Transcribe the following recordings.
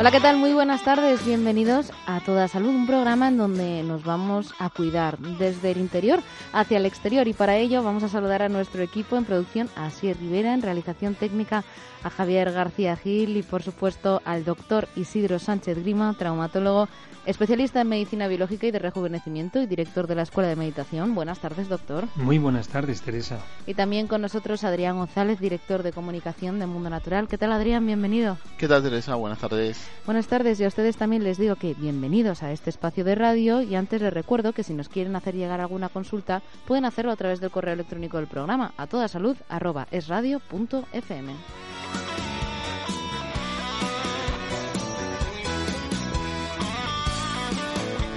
Hola, ¿qué tal? Muy buenas tardes. Bienvenidos a Toda Salud, un programa en donde nos vamos a cuidar desde el interior hacia el exterior. Y para ello vamos a saludar a nuestro equipo en producción, a Sier Rivera, en realización técnica, a Javier García Gil y, por supuesto, al doctor Isidro Sánchez Grima, traumatólogo especialista en medicina biológica y de rejuvenecimiento y director de la Escuela de Meditación. Buenas tardes, doctor. Muy buenas tardes, Teresa. Y también con nosotros Adrián González, director de comunicación de Mundo Natural. ¿Qué tal, Adrián? Bienvenido. ¿Qué tal, Teresa? Buenas tardes. Buenas tardes y a ustedes también les digo que bienvenidos a este espacio de radio y antes les recuerdo que si nos quieren hacer llegar alguna consulta pueden hacerlo a través del correo electrónico del programa a toda salud arroba esradio.fm.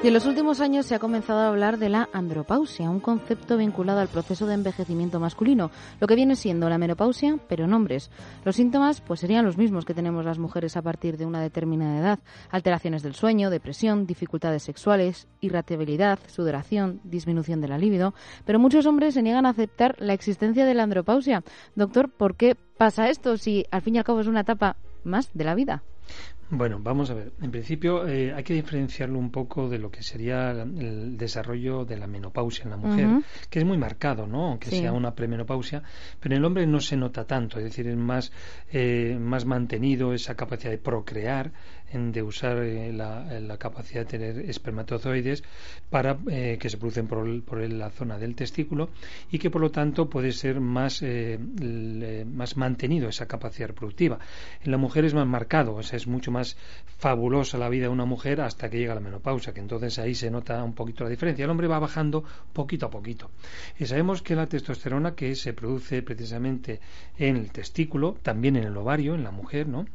Y en los últimos años se ha comenzado a hablar de la andropausia, un concepto vinculado al proceso de envejecimiento masculino, lo que viene siendo la menopausia, pero en hombres. Los síntomas pues serían los mismos que tenemos las mujeres a partir de una determinada edad: alteraciones del sueño, depresión, dificultades sexuales, irritabilidad, sudoración, disminución de la libido, pero muchos hombres se niegan a aceptar la existencia de la andropausia. Doctor, ¿por qué pasa esto si al fin y al cabo es una etapa más de la vida? Bueno, vamos a ver. En principio eh, hay que diferenciarlo un poco de lo que sería el desarrollo de la menopausia en la mujer, que es muy marcado, ¿no? Aunque Sí. sea una premenopausia, pero en el hombre no se nota tanto, es decir, es más, eh, más mantenido esa capacidad de procrear, de usar eh, la, la capacidad de tener espermatozoides para eh, que se producen por, por la zona del testículo y que por lo tanto puede ser más, eh, más mantenido esa capacidad reproductiva. En la mujer es más marcado, o sea, es mucho más fabulosa la vida de una mujer hasta que llega la menopausia, que entonces ahí se nota un poquito la diferencia. El hombre va bajando poquito a poquito. Y sabemos que la testosterona que se produce precisamente en el testículo, también en el ovario, en la mujer, ¿no?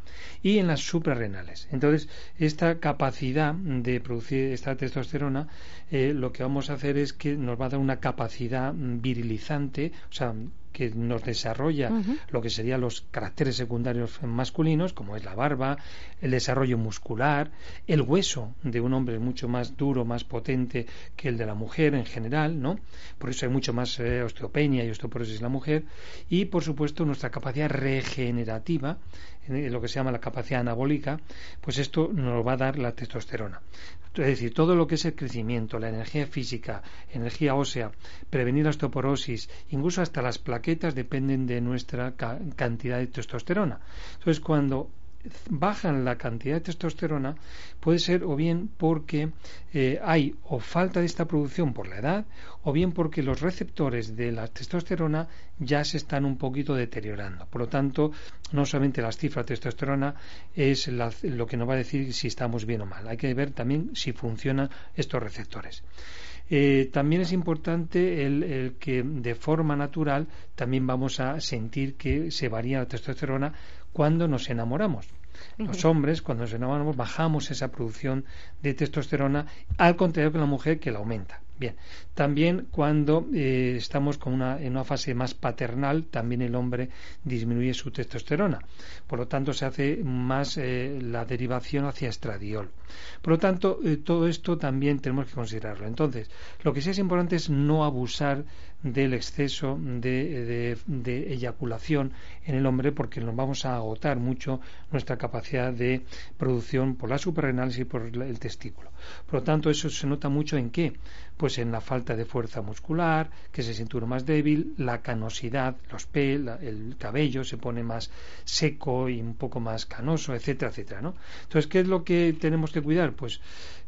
Y en las suprarrenales. Entonces, esta capacidad de producir esta testosterona, eh, lo que vamos a hacer es que nos va a dar una capacidad virilizante, o sea, que nos desarrolla lo que serían los caracteres secundarios masculinos, como es la barba, el desarrollo muscular, el hueso de un hombre es mucho más duro, más potente que el de la mujer en general, ¿no? Por eso hay mucho más eh, osteopenia y osteoporosis en la mujer y, por supuesto, nuestra capacidad regenerativa, lo que se llama la capacidad anabólica, pues esto nos va a dar la testosterona. Es decir, todo lo que es el crecimiento, la energía física, energía ósea, prevenir la osteoporosis, incluso hasta las plaquetas dependen de nuestra ca- cantidad de testosterona. Entonces, cuando bajan la cantidad de testosterona puede ser o bien porque eh, hay o falta de esta producción por la edad o bien porque los receptores de la testosterona ya se están un poquito deteriorando. Por lo tanto, no solamente las cifras de testosterona es la- lo que nos va a decir si estamos bien o mal. Hay que ver también si funcionan estos receptores. Eh, también es importante el, el que de forma natural también vamos a sentir que se varía la testosterona cuando nos enamoramos. Los hombres, cuando nos enamoramos, bajamos esa producción de testosterona, al contrario que la mujer que la aumenta. Bien, también cuando eh, estamos con una, en una fase más paternal, también el hombre disminuye su testosterona. Por lo tanto, se hace más eh, la derivación hacia estradiol. Por lo tanto, eh, todo esto también tenemos que considerarlo. Entonces, lo que sí es importante es no abusar del exceso de, de- de eyaculación en el hombre porque nos vamos a agotar mucho nuestra capacidad de producción por las suprarrenales y por el testículo. Por lo tanto, eso se nota mucho en qué? Pues en la falta de fuerza muscular, que se siente uno más débil, la canosidad, los pelos, el cabello se pone más seco y un poco más canoso, etcétera, etcétera, ¿no? Entonces, ¿qué es lo que tenemos que cuidar? Pues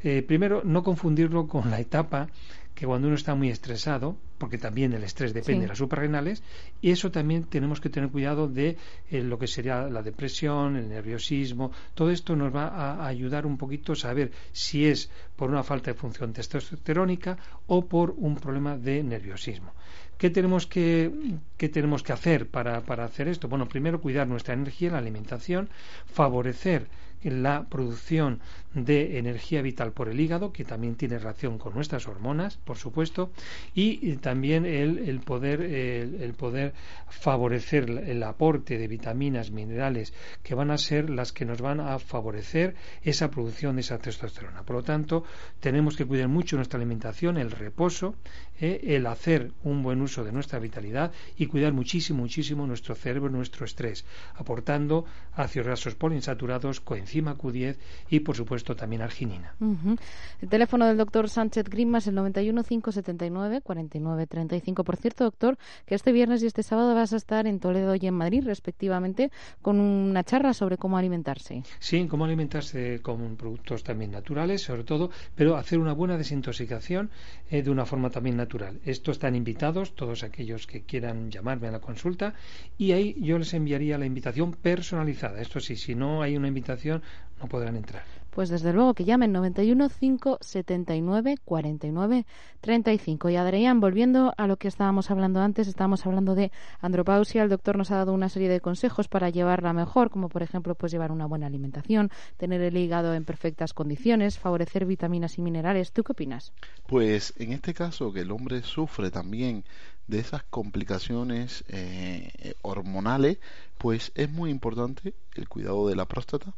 eh, primero no confundirlo con la etapa que cuando uno está muy estresado, porque también el estrés depende de las suprarrenales, y eso también tenemos que tener cuidado de eh, lo que sería la depresión, el nerviosismo, todo esto nos va a ayudar un poquito a saber si es por una falta de función testosterónica o por un problema de nerviosismo. ¿Qué tenemos que, qué tenemos que hacer para, para hacer esto? Bueno, primero cuidar nuestra energía, la alimentación, favorecer la producción de energía vital por el hígado, que también tiene relación con nuestras hormonas, por supuesto, y también el, poder, el, poder favorecer el aporte de vitaminas, minerales, que van a ser las que nos van a favorecer esa producción de esa testosterona. Por lo tanto, tenemos que cuidar mucho nuestra alimentación, el reposo, eh, el hacer un buen uso de nuestra vitalidad y cuidar muchísimo, muchísimo nuestro cerebro, nuestro estrés, aportando ácidos grasos poliinsaturados, coenzima Q10 y, por supuesto, también arginina. El teléfono del doctor Sánchez Grima es el 91 579 49 35. Por cierto, doctor, que este viernes y este sábado vas a estar en Toledo y en Madrid, respectivamente, con una charla sobre cómo alimentarse. Sí, cómo alimentarse con productos también naturales, sobre todo, pero hacer una buena desintoxicación eh, de una forma también natural. Estos están invitados, todos aquellos que quieran llamarme a la consulta, y ahí yo les enviaría la invitación personalizada. Esto sí, si no hay una invitación, no podrán entrar. Pues desde luego que llamen 91 579 49 35. Y Adrián, volviendo a lo que estábamos hablando antes, estábamos hablando de andropausia. El doctor nos ha dado una serie de consejos para llevarla mejor, como por ejemplo, pues llevar una buena alimentación, tener el hígado en perfectas condiciones, favorecer vitaminas y minerales. ¿Tú qué opinas? Pues en este caso que el hombre sufre también de esas complicaciones eh, hormonales, pues es muy importante el cuidado de la próstata,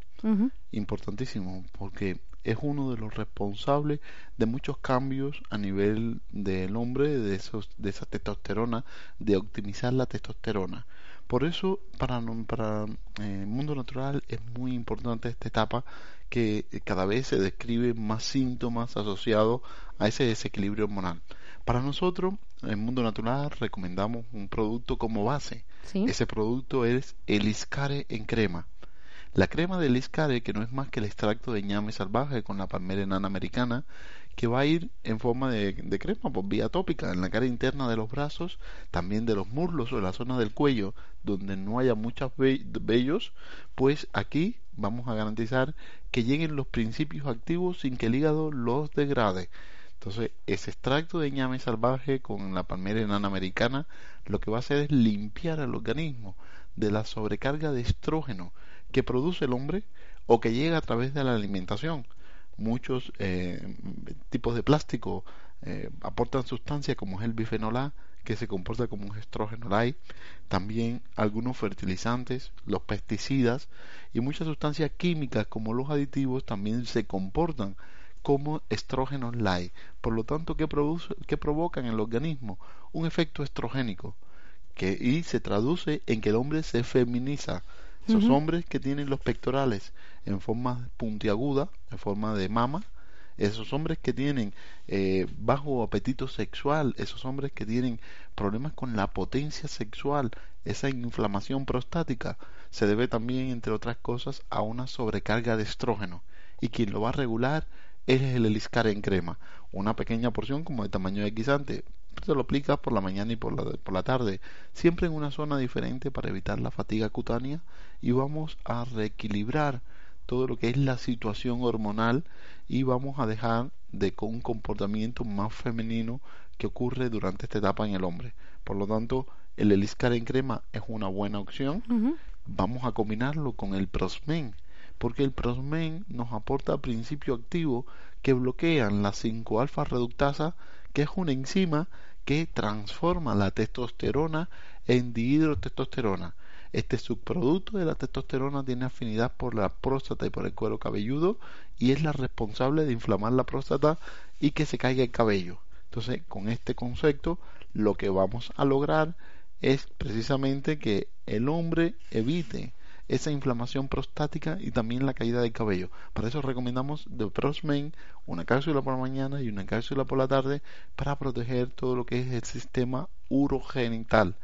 importantísimo, porque es uno de los responsables de muchos cambios a nivel del hombre, de, esos, de esa testosterona, de optimizar la testosterona. Por eso, para, para eh, el mundo natural es muy importante esta etapa que cada vez se describe más síntomas asociados a ese desequilibrio hormonal. Para nosotros, en el mundo natural, recomendamos un producto como base. Ese producto es el Iscare en crema. La crema del Iscare, que no es más que el extracto de ñame salvaje con la palmera enana americana, que va a ir en forma de, crema por vía tópica en la cara interna de los brazos, también de los muslos o en la zona del cuello, donde no haya muchos vellos, pues aquí vamos a garantizar que lleguen los principios activos sin que el hígado los degrade. Entonces, ese extracto de ñame salvaje con la palmera enana americana lo que va a hacer es limpiar al organismo de la sobrecarga de estrógeno que produce el hombre o que llega a través de la alimentación. Muchos eh, tipos de plástico eh, aportan sustancias como es el bifenol A, que se comporta como un estrógeno light, también algunos fertilizantes, los pesticidas y muchas sustancias químicas como los aditivos también se comportan como estrógenos light. Por lo tanto, ¿qué, produce, qué provoca en el organismo? Un efecto estrogénico que, y se traduce en que el hombre se feminiza. Esos hombres que tienen los pectorales en forma puntiaguda, en forma de mama, esos hombres que tienen eh, bajo apetito sexual, esos hombres que tienen problemas con la potencia sexual, esa inflamación prostática, se debe también, entre otras cosas, a una sobrecarga de estrógeno. Y quien lo va a regular es el Eliscar en crema. Una pequeña porción como de tamaño de guisante. Se lo aplicas por la mañana y por la, por la tarde, siempre en una zona diferente para evitar la fatiga cutánea y vamos a reequilibrar todo lo que es la situación hormonal y vamos a dejar de con un comportamiento más femenino que ocurre durante esta etapa en el hombre. Por lo tanto, el Eliscar en crema es una buena opción. Vamos a combinarlo con el Prosmen porque el prosmen nos aporta principios activos que bloquean la 5-alfa reductasa, que es una enzima que transforma la testosterona en dihidrotestosterona. Este subproducto de la testosterona tiene afinidad por la próstata y por el cuero cabelludo y es la responsable de inflamar la próstata y que se caiga el cabello. Entonces, con este concepto, lo que vamos a lograr es precisamente que el hombre evite esa inflamación prostática y también la caída del cabello. Para eso recomendamos The Prosmen, una cápsula por la mañana y una cápsula por la tarde para proteger todo lo que es el sistema urogenital.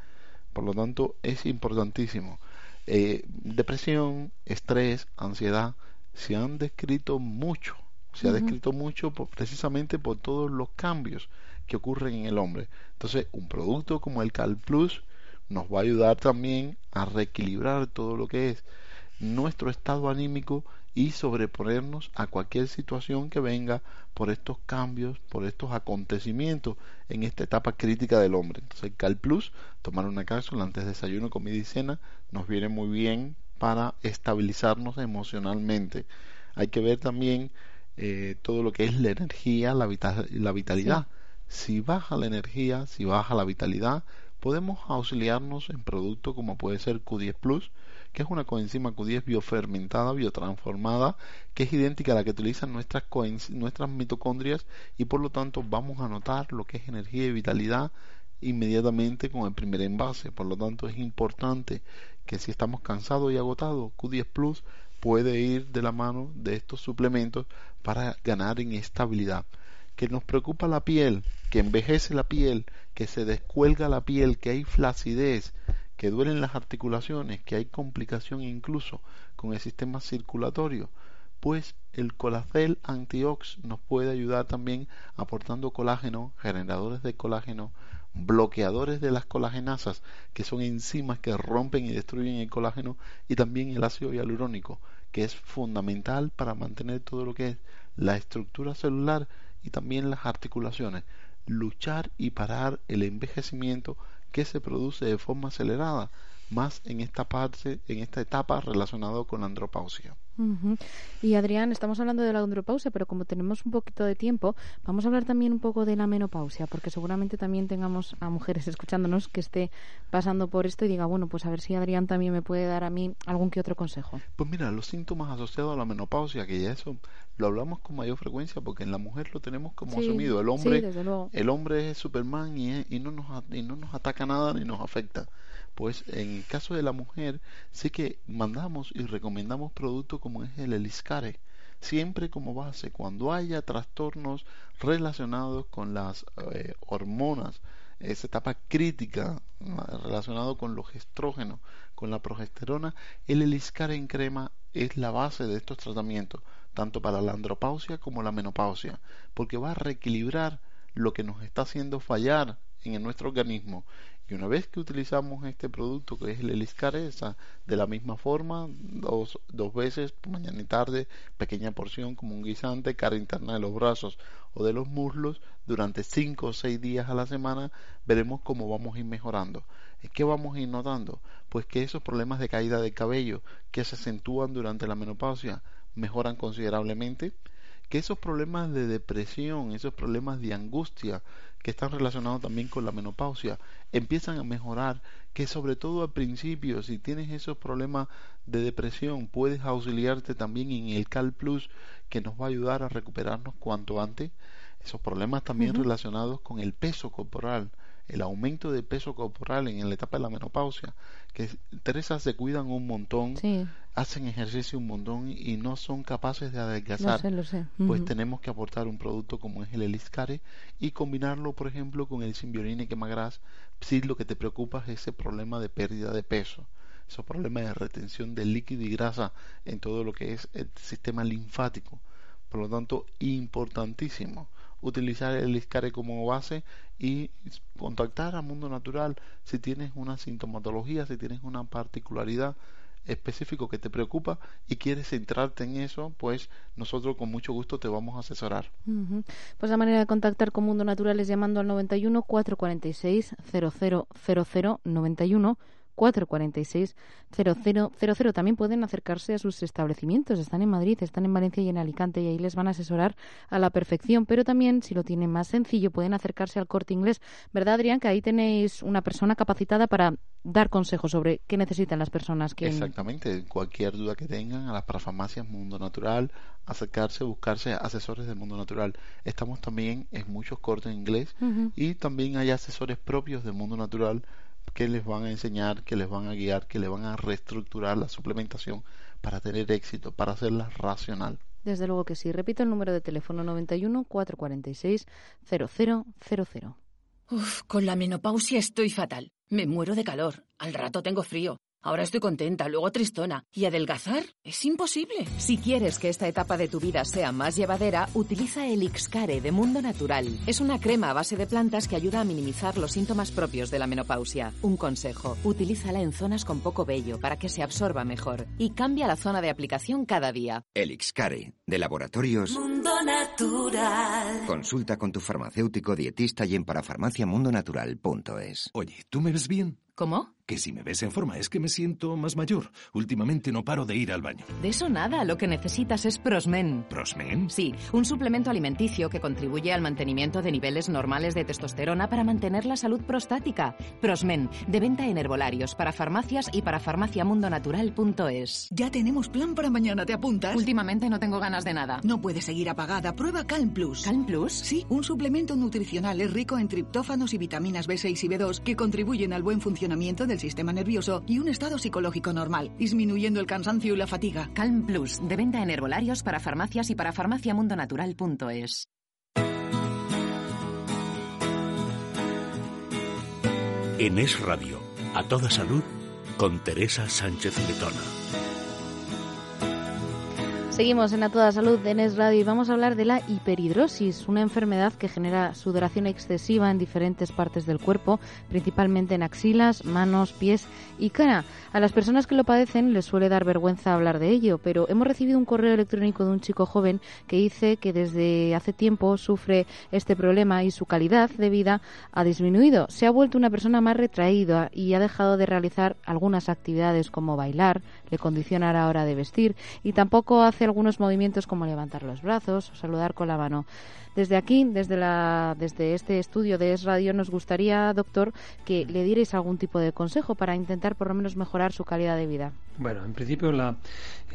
Por lo tanto, es importantísimo. Eh, depresión, estrés, ansiedad, se han descrito mucho, se ha descrito mucho precisamente por todos los cambios que ocurren en el hombre. Entonces, un producto como el Cal Plus nos va a ayudar también a reequilibrar todo lo que es nuestro estado anímico y sobreponernos a cualquier situación que venga por estos cambios, por estos acontecimientos en esta etapa crítica del hombre. Entonces, el Cal Plus, tomar una cápsula antes de desayuno, comida y cena, nos viene muy bien para estabilizarnos emocionalmente. Hay que ver también eh, todo lo que es la energía, la, la vitalidad. Si baja la energía, si baja la vitalidad, podemos auxiliarnos en productos como puede ser Q10 Plus, que es una coenzima Q10 biofermentada, biotransformada, que es idéntica a la que utilizan nuestras, nuestras mitocondrias y por lo tanto vamos a notar lo que es energía y vitalidad inmediatamente con el primer envase. Por lo tanto es importante que si estamos cansados y agotados, Q10 Plus puede ir de la mano de estos suplementos para ganar en estabilidad que nos preocupa la piel, que envejece la piel, que se descuelga la piel, que hay flacidez, que duelen las articulaciones, que hay complicación incluso con el sistema circulatorio, pues el colacel antiox nos puede ayudar también aportando colágeno, generadores de colágeno, bloqueadores de las colagenasas, que son enzimas que rompen y destruyen el colágeno, y también el ácido hialurónico, que es fundamental para mantener todo lo que es la estructura celular y también las articulaciones, luchar y parar el envejecimiento que se produce de forma acelerada, más en esta parte, en esta etapa relacionada con la andropausia. Y Adrián, estamos hablando de la andropausia, pero como tenemos un poquito de tiempo, vamos a hablar también un poco de la menopausia, porque seguramente también tengamos a mujeres escuchándonos que esté pasando por esto y diga, bueno, pues a ver si Adrián también me puede dar a mí algún que otro consejo. Pues mira, los síntomas asociados a la menopausia, que ya eso lo hablamos con mayor frecuencia porque en la mujer lo tenemos como asumido. El hombre, el hombre es Superman y, y, no nos, y no nos ataca nada ni nos afecta pues en el caso de la mujer sí que mandamos y recomendamos productos como es el Eliscare, siempre como base cuando haya trastornos relacionados con las eh, hormonas, esa etapa crítica relacionado con los estrógenos, con la progesterona, el Eliscare en crema es la base de estos tratamientos, tanto para la andropausia como la menopausia, porque va a reequilibrar lo que nos está haciendo fallar en nuestro organismo y una vez que utilizamos este producto que es el Eliscaresa, de la misma forma, dos, dos veces, mañana y tarde, pequeña porción como un guisante, cara interna de los brazos o de los muslos, durante 5 o 6 días a la semana, veremos cómo vamos a ir mejorando. ¿Qué vamos a ir notando? Pues que esos problemas de caída de cabello que se acentúan durante la menopausia mejoran considerablemente, que esos problemas de depresión, esos problemas de angustia que están relacionados también con la menopausia, empiezan a mejorar, que sobre todo al principio, si tienes esos problemas de depresión, puedes auxiliarte también en el Cal Plus, que nos va a ayudar a recuperarnos cuanto antes. Esos problemas también relacionados con el peso corporal, el aumento de peso corporal en la etapa de la menopausia, que Teresa se cuidan un montón, hacen ejercicio un montón y no son capaces de adelgazar. Pues tenemos que aportar un producto como es el Eliscare y combinarlo, por ejemplo, con el Symbiorine Quemagras si lo que te preocupa es ese problema de pérdida de peso, esos problemas de retención de líquido y grasa en todo lo que es el sistema linfático. Por lo tanto, importantísimo utilizar el Iscare como base y contactar a Mundo Natural si tienes una sintomatología, si tienes una particularidad específico que te preocupa y quieres centrarte en eso, pues nosotros con mucho gusto te vamos a asesorar. Pues la manera de contactar con Mundo Natural es llamando al 91 446 0000 91 446 0000. También pueden acercarse a sus establecimientos. Están en Madrid, están en Valencia y en Alicante y ahí les van a asesorar a la perfección. Pero también, si lo tienen más sencillo, pueden acercarse al corte inglés. ¿Verdad, Adrián? Que ahí tenéis una persona capacitada para dar consejos sobre qué necesitan las personas que. Exactamente. Cualquier duda que tengan a las parafarmacias Mundo Natural, acercarse, buscarse asesores del Mundo Natural. Estamos también en muchos cortes inglés y también hay asesores propios del Mundo Natural que les van a enseñar, que les van a guiar, que les van a reestructurar la suplementación para tener éxito, para hacerla racional. Desde luego que sí. Repito el número de teléfono 91 446 0000. Uf, con la menopausia estoy fatal. Me muero de calor. Al rato tengo frío. Ahora estoy contenta, luego tristona. ¿Y adelgazar? Es imposible. Si quieres que esta etapa de tu vida sea más llevadera, utiliza el Ixcare de Mundo Natural. Es una crema a base de plantas que ayuda a minimizar los síntomas propios de la menopausia. Un consejo, utilízala en zonas con poco vello para que se absorba mejor. Y cambia la zona de aplicación cada día. El Ixcare, de laboratorios Mundo Natural. Consulta con tu farmacéutico dietista y en parafarmaciamundonatural.es. Oye, ¿tú me ves bien? ¿Cómo? Que si me ves en forma es que me siento más mayor. Últimamente no paro de ir al baño. De eso nada, lo que necesitas es Prosmen. ¿Prosmen? Sí, un suplemento alimenticio que contribuye al mantenimiento de niveles normales de testosterona para mantener la salud prostática. Prosmen, de venta en herbolarios, para farmacias y para farmaciamundonatural.es. Ya tenemos plan para mañana, ¿te apuntas? Últimamente no tengo ganas de nada. No puedes seguir apagada. Prueba Calm Plus. ¿Calm Plus? Sí, un suplemento nutricional es rico en triptófanos y vitaminas B6 y B2 que contribuyen al buen funcionamiento del sistema nervioso y un estado psicológico normal, disminuyendo el cansancio y la fatiga. Calm Plus, de venta en herbolarios para farmacias y para farmaciamundonatural.es. En Es Radio, a toda salud, con Teresa Sánchez Letona. Seguimos en A Toda Salud de NES Radio y vamos a hablar de la hiperhidrosis, una enfermedad que genera sudoración excesiva en diferentes partes del cuerpo, principalmente en axilas, manos, pies y cara. A las personas que lo padecen les suele dar vergüenza hablar de ello, pero hemos recibido un correo electrónico de un chico joven que dice que desde hace tiempo sufre este problema y su calidad de vida ha disminuido. Se ha vuelto una persona más retraída y ha dejado de realizar algunas actividades como bailar, le condiciona a la hora de vestir y tampoco hace algunos movimientos como levantar los brazos o saludar con la mano. Desde aquí, desde, la, desde este estudio de Es Radio, nos gustaría, doctor, que le dierais algún tipo de consejo para intentar por lo menos mejorar su calidad de vida. Bueno, en principio la,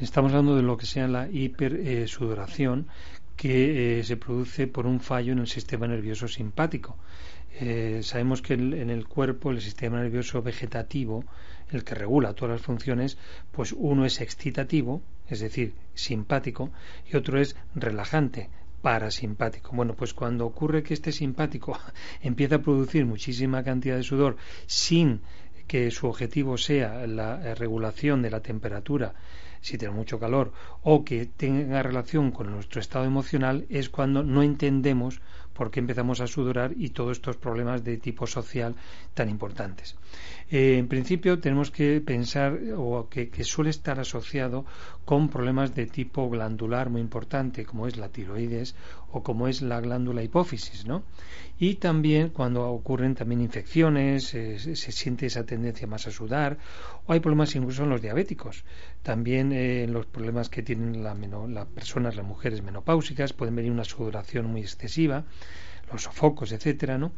estamos hablando de lo que sea la hipersudoración que eh, se produce por un fallo en el sistema nervioso simpático. Eh, sabemos que el, en el cuerpo el sistema nervioso vegetativo, el que regula todas las funciones, pues uno es excitativo, es decir, simpático, y otro es relajante, parasimpático. Bueno, pues cuando ocurre que este simpático empieza a producir muchísima cantidad de sudor sin que su objetivo sea la regulación de la temperatura, si tiene mucho calor, o que tenga relación con nuestro estado emocional, es cuando no entendemos por qué empezamos a sudorar y todos estos problemas de tipo social tan importantes. Eh, en principio tenemos que pensar o que, suele estar asociado con problemas de tipo glandular muy importante, como es la tiroides o como es la glándula hipófisis, ¿no? Y también cuando ocurren también infecciones, eh, se, siente esa tendencia más a sudar, o hay problemas incluso en los diabéticos. También eh, los problemas que tienen las la personas, las mujeres menopáusicas, pueden venir una sudoración muy excesiva los sofocos, etcétera, ¿no?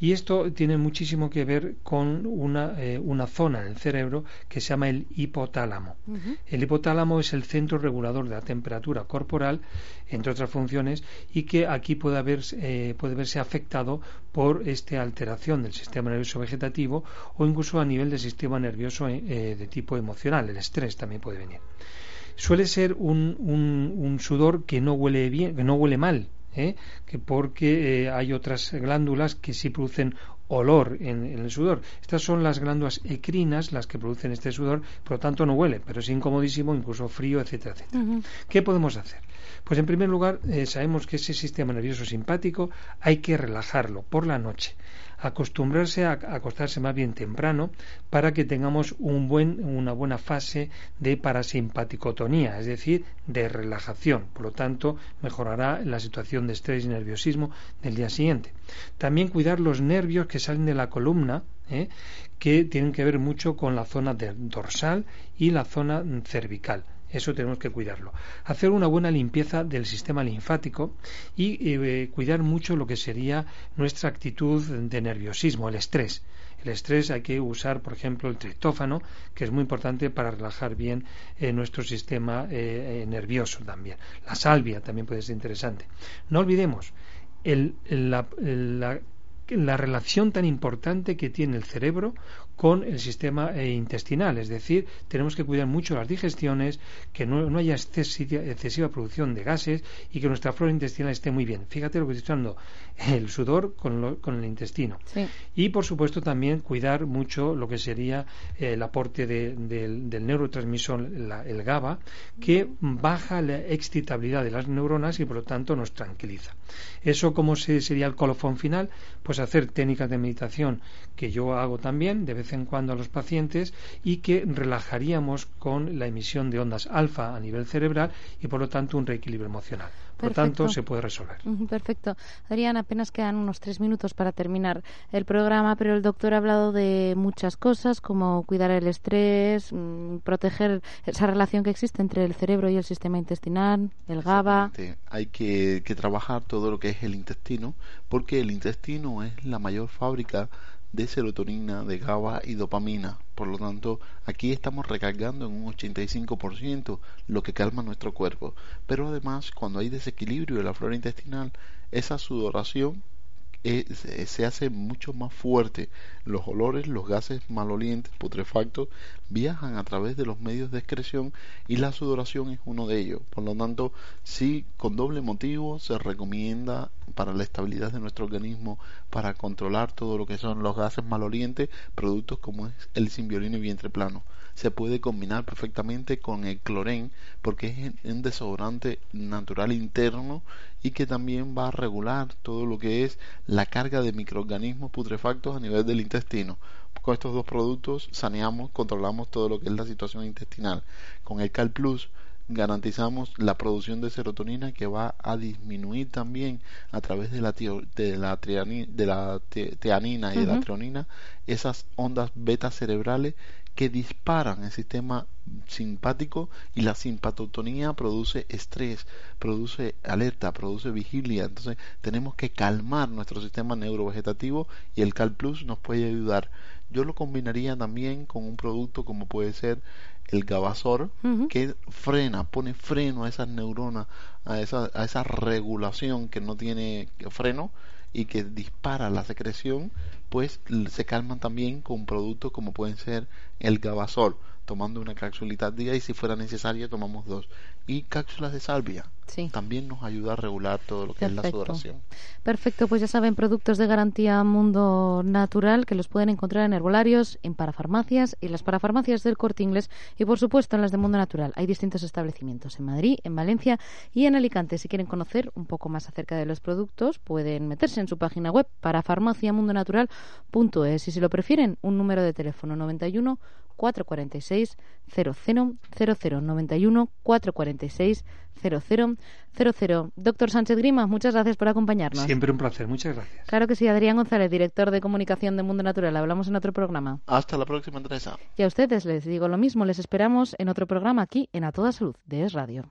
Y esto tiene muchísimo que ver con una, eh, una zona en el cerebro que se llama el hipotálamo. Uh -huh. El hipotálamo es el centro regulador de la temperatura corporal, entre otras funciones, y que aquí puede, haber, eh, puede verse afectado por esta alteración del sistema nervioso vegetativo o incluso a nivel del sistema nervioso eh, de tipo emocional. El estrés también puede venir suele ser un, un, un, sudor que no huele bien, que no huele mal, ¿eh? que porque eh, hay otras glándulas que sí producen olor en, en, el sudor. Estas son las glándulas ecrinas las que producen este sudor, por lo tanto no huele, pero es incomodísimo, incluso frío, etcétera, etcétera. Uh -huh. ¿Qué podemos hacer? Pues en primer lugar, eh, sabemos que ese sistema nervioso simpático hay que relajarlo por la noche acostumbrarse a acostarse más bien temprano para que tengamos una buena fase de parasimpaticotonía, es decir, de relajación. Por lo tanto, mejorará la situación de estrés y nerviosismo del día siguiente. También cuidar los nervios que salen de la columna, ¿eh? que tienen que ver mucho con la zona dorsal y la zona cervical. Eso tenemos que cuidarlo. Hacer una buena limpieza del sistema linfático y eh, cuidar mucho lo que sería nuestra actitud de nerviosismo, el estrés. El estrés hay que usar, por ejemplo, el triptófano, que es muy importante para relajar bien eh, nuestro sistema eh, nervioso también. La salvia también puede ser interesante. No olvidemos, la relación tan importante que tiene el cerebro con el sistema eh, intestinal. Es decir, tenemos que cuidar mucho las digestiones, que no, haya excesiva, producción de gases y que nuestra flora intestinal esté muy bien. Fíjate lo que estoy hablando, el sudor con, el intestino. Y, por supuesto, también cuidar mucho lo que sería eh, el aporte del, neurotransmisor, el GABA, que baja la excitabilidad de las neuronas y, por lo tanto, nos tranquiliza. Eso, como sería el colofón final? Pues hacer técnicas de meditación que yo hago también de vez en cuando a los pacientes y que relajaríamos con la emisión de ondas alfa a nivel cerebral y por lo tanto un reequilibrio emocional. Por lo tanto, se puede resolver. Perfecto. Adrián, apenas quedan unos tres minutos para terminar el programa, pero el doctor ha hablado de muchas cosas, como cuidar el estrés, mm, proteger esa relación que existe entre el cerebro y el sistema intestinal, el GABA. Hay que, que trabajar todo lo que es el intestino, porque el intestino es la mayor fábrica de serotonina, de GABA y dopamina. Por lo tanto, aquí estamos recargando en un 85% lo que calma nuestro cuerpo. Pero además, cuando hay desequilibrio de la flora intestinal, esa sudoración se hace mucho más fuerte. Los olores, los gases malolientes, putrefactos, viajan a través de los medios de excreción y la sudoración es uno de ellos. Por lo tanto, sí, con doble motivo se recomienda para la estabilidad de nuestro organismo, para controlar todo lo que son los gases malolientes, productos como es el simbiolino y vientre plano se puede combinar perfectamente con el clorén porque es un desodorante natural interno y que también va a regular todo lo que es la carga de microorganismos putrefactos a nivel del intestino. Con estos dos productos saneamos, controlamos todo lo que es la situación intestinal. Con el Cal Plus garantizamos la producción de serotonina que va a disminuir también a través de la, de la, de la teanina y de la treonina esas ondas beta cerebrales que disparan el sistema simpático y la simpatotonía produce estrés, produce alerta, produce vigilia. Entonces tenemos que calmar nuestro sistema neurovegetativo y el Cal Plus nos puede ayudar. Yo lo combinaría también con un producto como puede ser el Gabasor, que frena, pone freno a esas neuronas, a esa, a esa regulación que no tiene freno y que dispara la secreción, pues se calman también con productos como pueden ser el Gabasol, tomando una cápsulita al día y si fuera necesario tomamos dos. Y cápsulas de salvia, también nos ayuda a regular todo lo que es la sudoración. Perfecto, pues ya saben, productos de garantía Mundo Natural que los pueden encontrar en herbolarios, en parafarmacias y las parafarmacias del Corte Inglés y por supuesto en las de Mundo Natural. Hay distintos establecimientos en Madrid, en Valencia y en Alicante. Si quieren conocer un poco más acerca de los productos, pueden meterse en su página web parafarmaciamundonatural.es y si lo prefieren, un número de teléfono 91 446 0000 91 446 0000. Doctor Sánchez Grima, muchas gracias por acompañarnos. Siempre un placer, muchas gracias. Claro que sí, Adrián González, director de comunicación de Mundo Natural. Hablamos en otro programa. Hasta la próxima, Teresa. Y a ustedes les digo lo mismo, les esperamos en otro programa aquí en A Toda Salud de Es Radio.